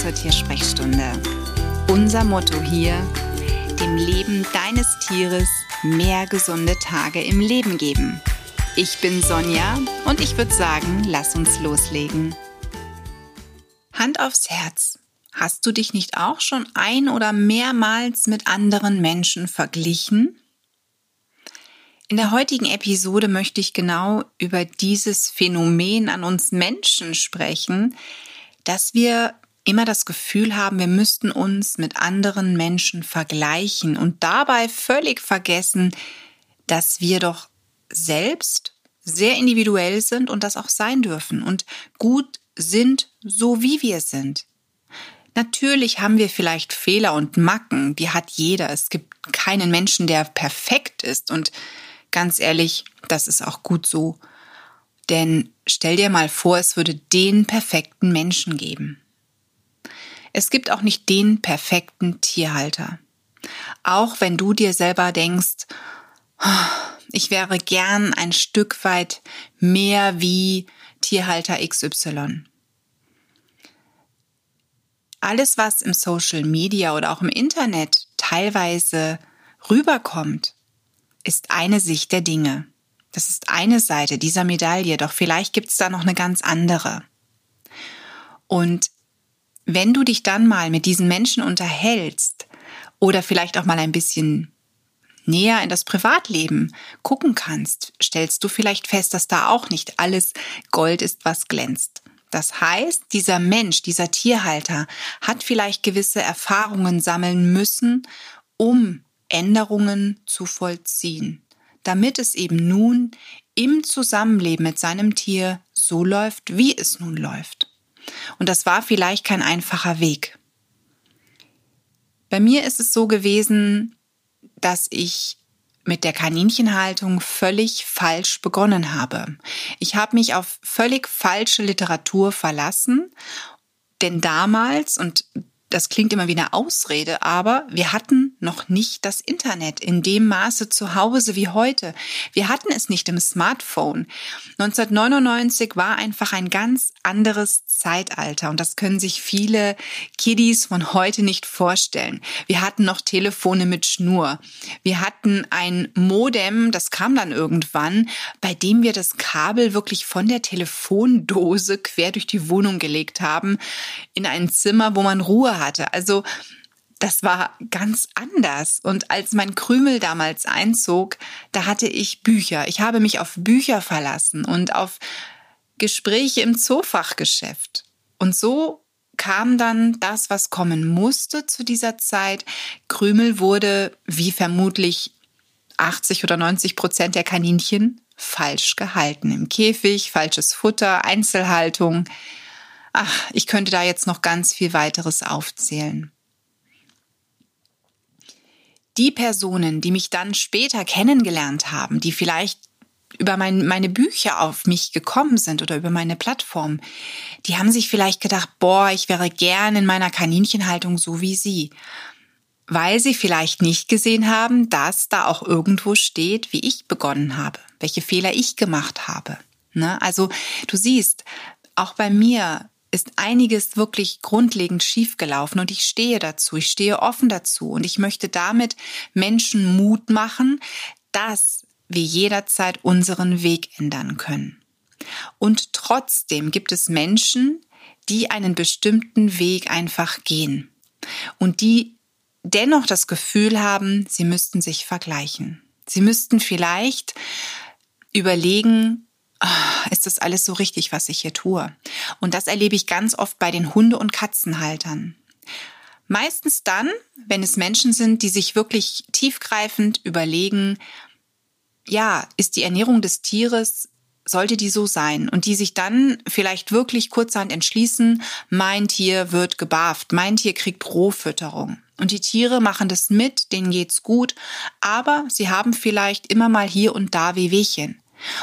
zur Tiersprechstunde. Unser Motto hier, dem Leben deines Tieres mehr gesunde Tage im Leben geben. Ich bin Sonja und ich würde sagen, lass uns loslegen. Hand aufs Herz. Hast du dich nicht auch schon ein oder mehrmals mit anderen Menschen verglichen? In der heutigen Episode möchte ich genau über dieses Phänomen an uns Menschen sprechen, dass wir immer das Gefühl haben, wir müssten uns mit anderen Menschen vergleichen und dabei völlig vergessen, dass wir doch selbst sehr individuell sind und das auch sein dürfen und gut sind, so wie wir sind. Natürlich haben wir vielleicht Fehler und Macken, die hat jeder. Es gibt keinen Menschen, der perfekt ist und Ganz ehrlich, das ist auch gut so. Denn stell dir mal vor, es würde den perfekten Menschen geben. Es gibt auch nicht den perfekten Tierhalter. Auch wenn du dir selber denkst, ich wäre gern ein Stück weit mehr wie Tierhalter XY. Alles, was im Social Media oder auch im Internet teilweise rüberkommt, ist eine Sicht der Dinge. Das ist eine Seite dieser Medaille, doch vielleicht gibt es da noch eine ganz andere. Und wenn du dich dann mal mit diesen Menschen unterhältst oder vielleicht auch mal ein bisschen näher in das Privatleben gucken kannst, stellst du vielleicht fest, dass da auch nicht alles Gold ist, was glänzt. Das heißt, dieser Mensch, dieser Tierhalter hat vielleicht gewisse Erfahrungen sammeln müssen, um Änderungen zu vollziehen, damit es eben nun im Zusammenleben mit seinem Tier so läuft, wie es nun läuft. Und das war vielleicht kein einfacher Weg. Bei mir ist es so gewesen, dass ich mit der Kaninchenhaltung völlig falsch begonnen habe. Ich habe mich auf völlig falsche Literatur verlassen, denn damals, und das klingt immer wie eine Ausrede, aber wir hatten noch nicht das Internet in dem Maße zu Hause wie heute. Wir hatten es nicht im Smartphone. 1999 war einfach ein ganz anderes Zeitalter und das können sich viele Kiddies von heute nicht vorstellen. Wir hatten noch Telefone mit Schnur. Wir hatten ein Modem, das kam dann irgendwann, bei dem wir das Kabel wirklich von der Telefondose quer durch die Wohnung gelegt haben in ein Zimmer, wo man Ruhe hatte. Also das war ganz anders. Und als mein Krümel damals einzog, da hatte ich Bücher. Ich habe mich auf Bücher verlassen und auf Gespräche im Zoofachgeschäft. Und so kam dann das, was kommen musste zu dieser Zeit. Krümel wurde, wie vermutlich 80 oder 90 Prozent der Kaninchen, falsch gehalten. Im Käfig, falsches Futter, Einzelhaltung. Ach, ich könnte da jetzt noch ganz viel weiteres aufzählen. Die Personen, die mich dann später kennengelernt haben, die vielleicht über mein, meine Bücher auf mich gekommen sind oder über meine Plattform, die haben sich vielleicht gedacht, boah, ich wäre gern in meiner Kaninchenhaltung so wie sie. Weil sie vielleicht nicht gesehen haben, dass da auch irgendwo steht, wie ich begonnen habe, welche Fehler ich gemacht habe. Ne? Also du siehst, auch bei mir ist einiges wirklich grundlegend schiefgelaufen und ich stehe dazu, ich stehe offen dazu und ich möchte damit Menschen Mut machen, dass wir jederzeit unseren Weg ändern können. Und trotzdem gibt es Menschen, die einen bestimmten Weg einfach gehen und die dennoch das Gefühl haben, sie müssten sich vergleichen. Sie müssten vielleicht überlegen, oh, ist das alles so richtig, was ich hier tue? Und das erlebe ich ganz oft bei den Hunde- und Katzenhaltern. Meistens dann, wenn es Menschen sind, die sich wirklich tiefgreifend überlegen, ja, ist die Ernährung des Tieres sollte die so sein und die sich dann vielleicht wirklich kurzerhand entschließen, mein Tier wird gebarft, mein Tier kriegt Rohfütterung. Und die Tiere machen das mit, denen geht's gut, aber sie haben vielleicht immer mal hier und da Wehwehchen.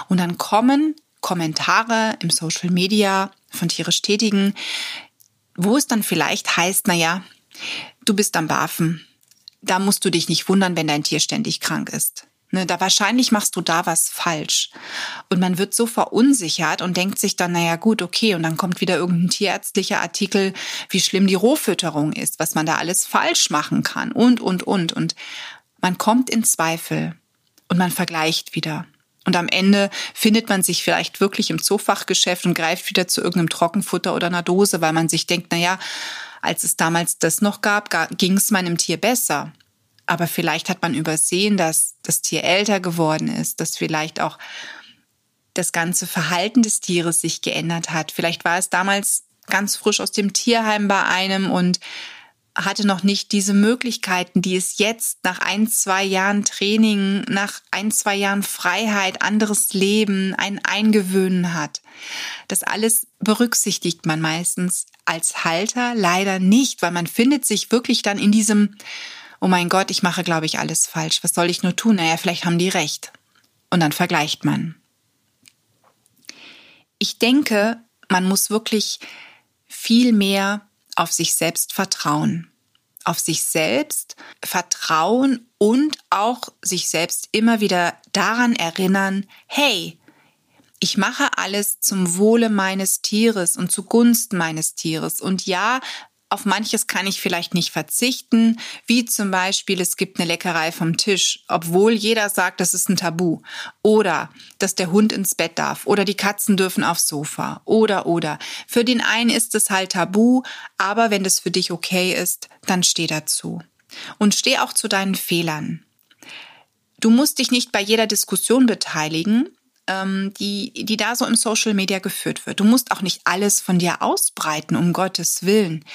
Und dann kommen Kommentare im Social Media von tierisch Tätigen, wo es dann vielleicht heißt, na ja, du bist am Barfen. Da musst du dich nicht wundern, wenn dein Tier ständig krank ist. Ne, da wahrscheinlich machst du da was falsch. Und man wird so verunsichert und denkt sich dann, naja gut, okay, und dann kommt wieder irgendein tierärztlicher Artikel, wie schlimm die Rohfütterung ist, was man da alles falsch machen kann und, und, und. Und man kommt in Zweifel und man vergleicht wieder. Und am Ende findet man sich vielleicht wirklich im Zoofachgeschäft und greift wieder zu irgendeinem Trockenfutter oder einer Dose, weil man sich denkt, naja, als es damals das noch gab, ging es meinem Tier besser. Aber vielleicht hat man übersehen, dass das Tier älter geworden ist, dass vielleicht auch das ganze Verhalten des Tieres sich geändert hat. Vielleicht war es damals ganz frisch aus dem Tierheim bei einem und hatte noch nicht diese Möglichkeiten, die es jetzt nach ein, zwei Jahren Training, nach ein, zwei Jahren Freiheit, anderes Leben, ein Eingewöhnen hat. Das alles berücksichtigt man meistens als Halter leider nicht, weil man findet sich wirklich dann in diesem, oh mein Gott, ich mache, glaube ich, alles falsch. Was soll ich nur tun? Naja, vielleicht haben die recht. Und dann vergleicht man. Ich denke, man muss wirklich viel mehr auf sich selbst vertrauen. Auf sich selbst vertrauen und auch sich selbst immer wieder daran erinnern, hey, ich mache alles zum Wohle meines Tieres und zugunsten meines Tieres. Und ja, auf manches kann ich vielleicht nicht verzichten, wie zum Beispiel es gibt eine Leckerei vom Tisch, obwohl jeder sagt, das ist ein Tabu. Oder dass der Hund ins Bett darf oder die Katzen dürfen aufs Sofa. Oder oder. Für den einen ist es halt Tabu, aber wenn das für dich okay ist, dann steh dazu. Und steh auch zu deinen Fehlern. Du musst dich nicht bei jeder Diskussion beteiligen, ähm, die, die da so im Social Media geführt wird. Du musst auch nicht alles von dir ausbreiten, um Gottes Willen.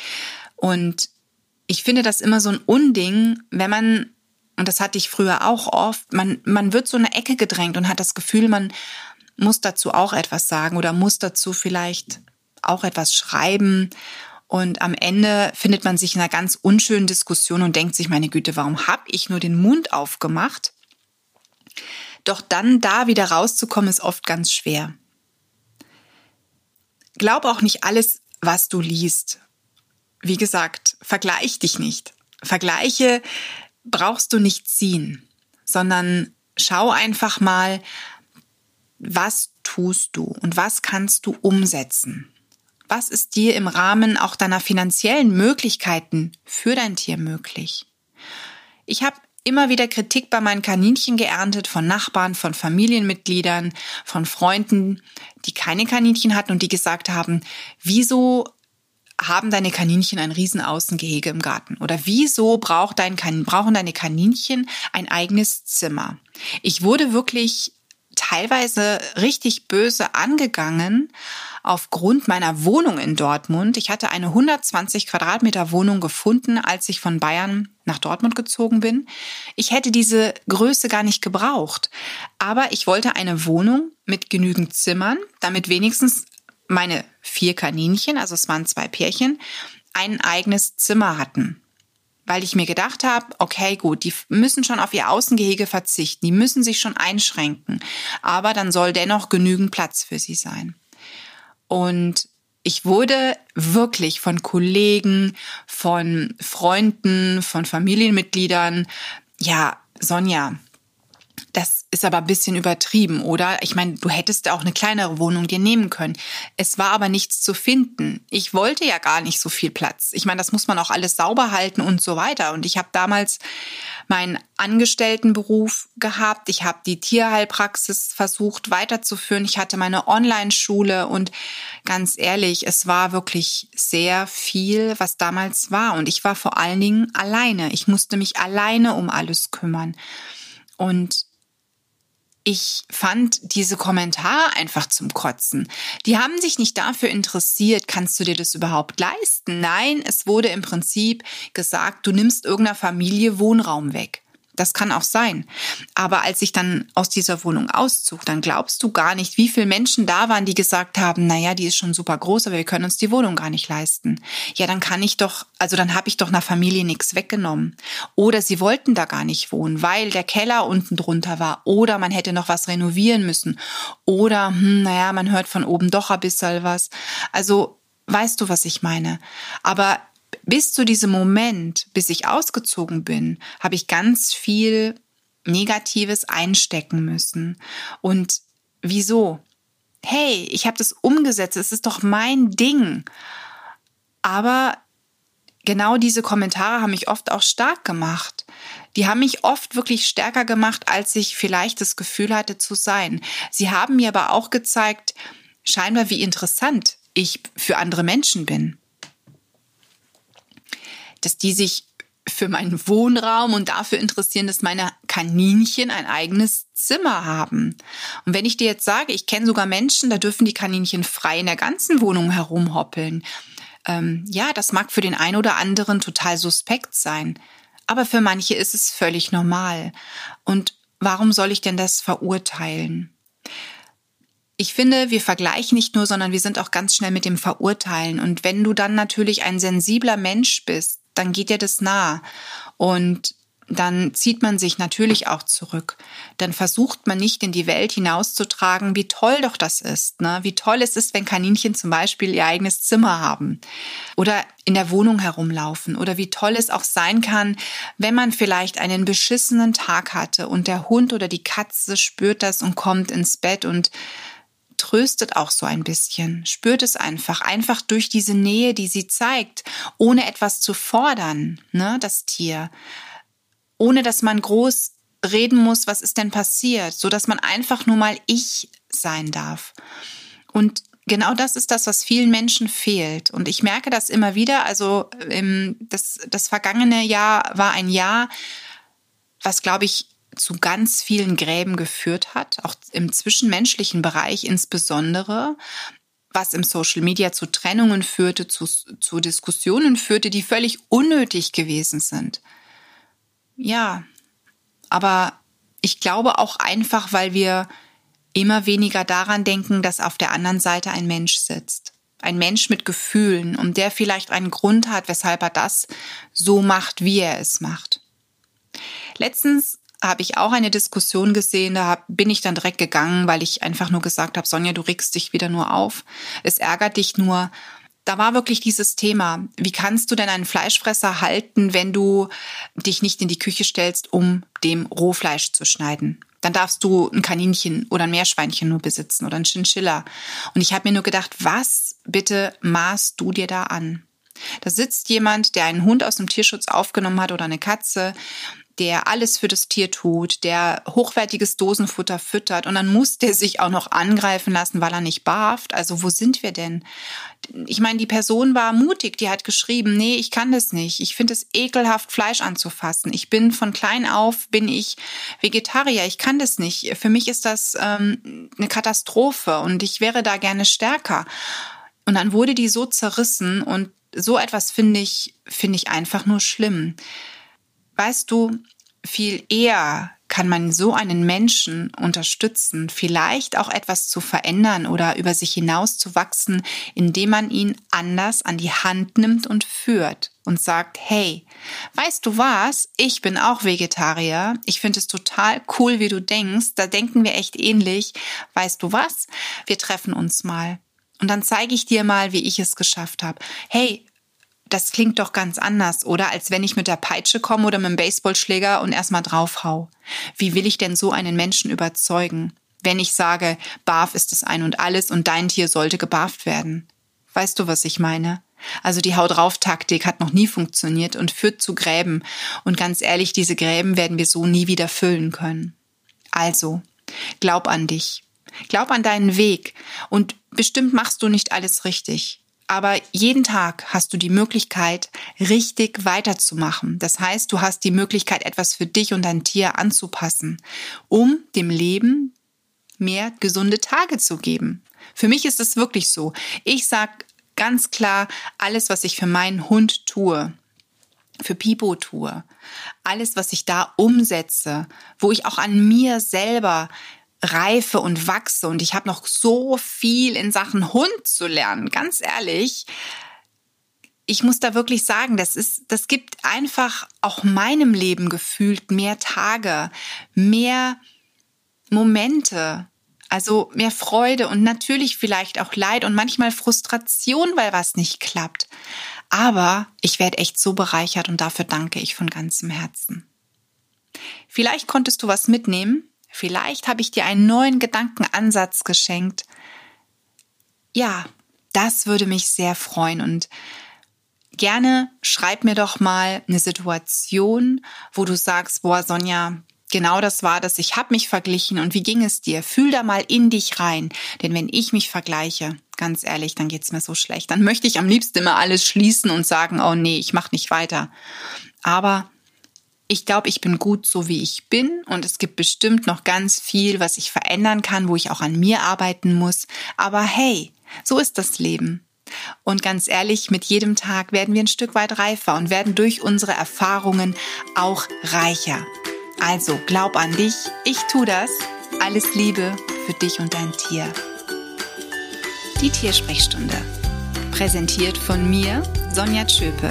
Und ich finde das immer so ein Unding, wenn man, und das hatte ich früher auch oft, man, man wird so eine Ecke gedrängt und hat das Gefühl, man muss dazu auch etwas sagen oder muss dazu vielleicht auch etwas schreiben. Und am Ende findet man sich in einer ganz unschönen Diskussion und denkt sich, meine Güte, warum habe ich nur den Mund aufgemacht? Doch dann da wieder rauszukommen, ist oft ganz schwer. Glaub auch nicht alles, was du liest. Wie gesagt, vergleich dich nicht. Vergleiche brauchst du nicht ziehen, sondern schau einfach mal, was tust du und was kannst du umsetzen? Was ist dir im Rahmen auch deiner finanziellen Möglichkeiten für dein Tier möglich? Ich habe immer wieder Kritik bei meinen Kaninchen geerntet von Nachbarn, von Familienmitgliedern, von Freunden, die keine Kaninchen hatten und die gesagt haben, wieso haben deine Kaninchen ein Riesenaußengehege im Garten? Oder wieso braucht dein brauchen deine Kaninchen ein eigenes Zimmer? Ich wurde wirklich teilweise richtig böse angegangen aufgrund meiner Wohnung in Dortmund. Ich hatte eine 120 Quadratmeter Wohnung gefunden, als ich von Bayern nach Dortmund gezogen bin. Ich hätte diese Größe gar nicht gebraucht. Aber ich wollte eine Wohnung mit genügend Zimmern, damit wenigstens meine vier Kaninchen, also es waren zwei Pärchen, ein eigenes Zimmer hatten weil ich mir gedacht habe, okay, gut, die müssen schon auf ihr Außengehege verzichten, die müssen sich schon einschränken, aber dann soll dennoch genügend Platz für sie sein. Und ich wurde wirklich von Kollegen, von Freunden, von Familienmitgliedern, ja, Sonja, das ist aber ein bisschen übertrieben, oder? Ich meine, du hättest auch eine kleinere Wohnung dir nehmen können. Es war aber nichts zu finden. Ich wollte ja gar nicht so viel Platz. Ich meine, das muss man auch alles sauber halten und so weiter. Und ich habe damals meinen Angestelltenberuf gehabt. Ich habe die Tierheilpraxis versucht weiterzuführen. Ich hatte meine Online-Schule und ganz ehrlich, es war wirklich sehr viel, was damals war. Und ich war vor allen Dingen alleine. Ich musste mich alleine um alles kümmern. Und ich fand diese Kommentare einfach zum Kotzen. Die haben sich nicht dafür interessiert, kannst du dir das überhaupt leisten? Nein, es wurde im Prinzip gesagt, du nimmst irgendeiner Familie Wohnraum weg. Das kann auch sein. Aber als ich dann aus dieser Wohnung auszog, dann glaubst du gar nicht, wie viele Menschen da waren, die gesagt haben, naja, die ist schon super groß, aber wir können uns die Wohnung gar nicht leisten. Ja, dann kann ich doch, also dann habe ich doch einer Familie nichts weggenommen. Oder sie wollten da gar nicht wohnen, weil der Keller unten drunter war. Oder man hätte noch was renovieren müssen. Oder, hm, naja, man hört von oben doch ein bisschen was. Also, weißt du, was ich meine? Aber bis zu diesem Moment, bis ich ausgezogen bin, habe ich ganz viel Negatives einstecken müssen. Und wieso? Hey, ich habe das umgesetzt, es ist doch mein Ding. Aber genau diese Kommentare haben mich oft auch stark gemacht. Die haben mich oft wirklich stärker gemacht, als ich vielleicht das Gefühl hatte zu sein. Sie haben mir aber auch gezeigt, scheinbar wie interessant ich für andere Menschen bin. Dass die sich für meinen Wohnraum und dafür interessieren, dass meine Kaninchen ein eigenes Zimmer haben. Und wenn ich dir jetzt sage, ich kenne sogar Menschen, da dürfen die Kaninchen frei in der ganzen Wohnung herumhoppeln. Ähm, ja, das mag für den einen oder anderen total suspekt sein, aber für manche ist es völlig normal. Und warum soll ich denn das verurteilen? Ich finde, wir vergleichen nicht nur, sondern wir sind auch ganz schnell mit dem Verurteilen. Und wenn du dann natürlich ein sensibler Mensch bist, dann geht dir das nah. Und dann zieht man sich natürlich auch zurück. Dann versucht man nicht in die Welt hinauszutragen, wie toll doch das ist. Ne? Wie toll es ist, wenn Kaninchen zum Beispiel ihr eigenes Zimmer haben oder in der Wohnung herumlaufen. Oder wie toll es auch sein kann, wenn man vielleicht einen beschissenen Tag hatte und der Hund oder die Katze spürt das und kommt ins Bett und tröstet auch so ein bisschen, spürt es einfach, einfach durch diese Nähe, die sie zeigt, ohne etwas zu fordern, ne, das Tier, ohne dass man groß reden muss, was ist denn passiert, so dass man einfach nur mal ich sein darf. Und genau das ist das, was vielen Menschen fehlt. Und ich merke das immer wieder. Also das, das vergangene Jahr war ein Jahr, was, glaube ich, zu ganz vielen Gräben geführt hat, auch im zwischenmenschlichen Bereich insbesondere, was im Social Media zu Trennungen führte, zu, zu Diskussionen führte, die völlig unnötig gewesen sind. Ja, aber ich glaube auch einfach, weil wir immer weniger daran denken, dass auf der anderen Seite ein Mensch sitzt. Ein Mensch mit Gefühlen und der vielleicht einen Grund hat, weshalb er das so macht, wie er es macht. Letztens habe ich auch eine Diskussion gesehen, da bin ich dann direkt gegangen, weil ich einfach nur gesagt habe, Sonja, du regst dich wieder nur auf. Es ärgert dich nur. Da war wirklich dieses Thema, wie kannst du denn einen Fleischfresser halten, wenn du dich nicht in die Küche stellst, um dem Rohfleisch zu schneiden? Dann darfst du ein Kaninchen oder ein Meerschweinchen nur besitzen oder ein Chinchilla. Und ich habe mir nur gedacht, was bitte maßt du dir da an? Da sitzt jemand, der einen Hund aus dem Tierschutz aufgenommen hat oder eine Katze der alles für das Tier tut, der hochwertiges Dosenfutter füttert und dann muss der sich auch noch angreifen lassen, weil er nicht barft. Also wo sind wir denn? Ich meine, die Person war mutig, die hat geschrieben, nee, ich kann das nicht. Ich finde es ekelhaft, Fleisch anzufassen. Ich bin von klein auf, bin ich Vegetarier, ich kann das nicht. Für mich ist das ähm, eine Katastrophe und ich wäre da gerne stärker. Und dann wurde die so zerrissen und so etwas finde ich, finde ich einfach nur schlimm. Weißt du, viel eher kann man so einen Menschen unterstützen, vielleicht auch etwas zu verändern oder über sich hinaus zu wachsen, indem man ihn anders an die Hand nimmt und führt und sagt, hey, weißt du was? Ich bin auch Vegetarier. Ich finde es total cool, wie du denkst. Da denken wir echt ähnlich. Weißt du was? Wir treffen uns mal. Und dann zeige ich dir mal, wie ich es geschafft habe. Hey, das klingt doch ganz anders, oder? Als wenn ich mit der Peitsche komme oder mit dem Baseballschläger und erstmal draufhau. Wie will ich denn so einen Menschen überzeugen, wenn ich sage, Barf ist das Ein und Alles und dein Tier sollte gebarft werden? Weißt du, was ich meine? Also die Hau drauf Taktik hat noch nie funktioniert und führt zu Gräben. Und ganz ehrlich, diese Gräben werden wir so nie wieder füllen können. Also, glaub an dich. Glaub an deinen Weg. Und bestimmt machst du nicht alles richtig aber jeden Tag hast du die Möglichkeit, richtig weiterzumachen. Das heißt, du hast die Möglichkeit, etwas für dich und dein Tier anzupassen, um dem Leben mehr gesunde Tage zu geben. Für mich ist es wirklich so. Ich sag ganz klar, alles, was ich für meinen Hund tue, für Pipo tue, alles, was ich da umsetze, wo ich auch an mir selber reife und wachse und ich habe noch so viel in Sachen Hund zu lernen, ganz ehrlich. Ich muss da wirklich sagen, das ist, das gibt einfach auch meinem Leben gefühlt mehr Tage, mehr Momente, also mehr Freude und natürlich vielleicht auch Leid und manchmal Frustration, weil was nicht klappt. Aber ich werde echt so bereichert und dafür danke ich von ganzem Herzen. Vielleicht konntest du was mitnehmen. Vielleicht habe ich dir einen neuen Gedankenansatz geschenkt. Ja, das würde mich sehr freuen und gerne schreib mir doch mal eine Situation, wo du sagst, boah, Sonja, genau das war das, ich habe mich verglichen und wie ging es dir? Fühl da mal in dich rein, denn wenn ich mich vergleiche, ganz ehrlich, dann geht's mir so schlecht. Dann möchte ich am liebsten immer alles schließen und sagen, oh nee, ich mache nicht weiter. Aber ich glaube, ich bin gut so, wie ich bin und es gibt bestimmt noch ganz viel, was ich verändern kann, wo ich auch an mir arbeiten muss. Aber hey, so ist das Leben. Und ganz ehrlich, mit jedem Tag werden wir ein Stück weit reifer und werden durch unsere Erfahrungen auch reicher. Also glaub an dich, ich tu das. Alles Liebe für dich und dein Tier. Die Tiersprechstunde. Präsentiert von mir, Sonja Tschöpe,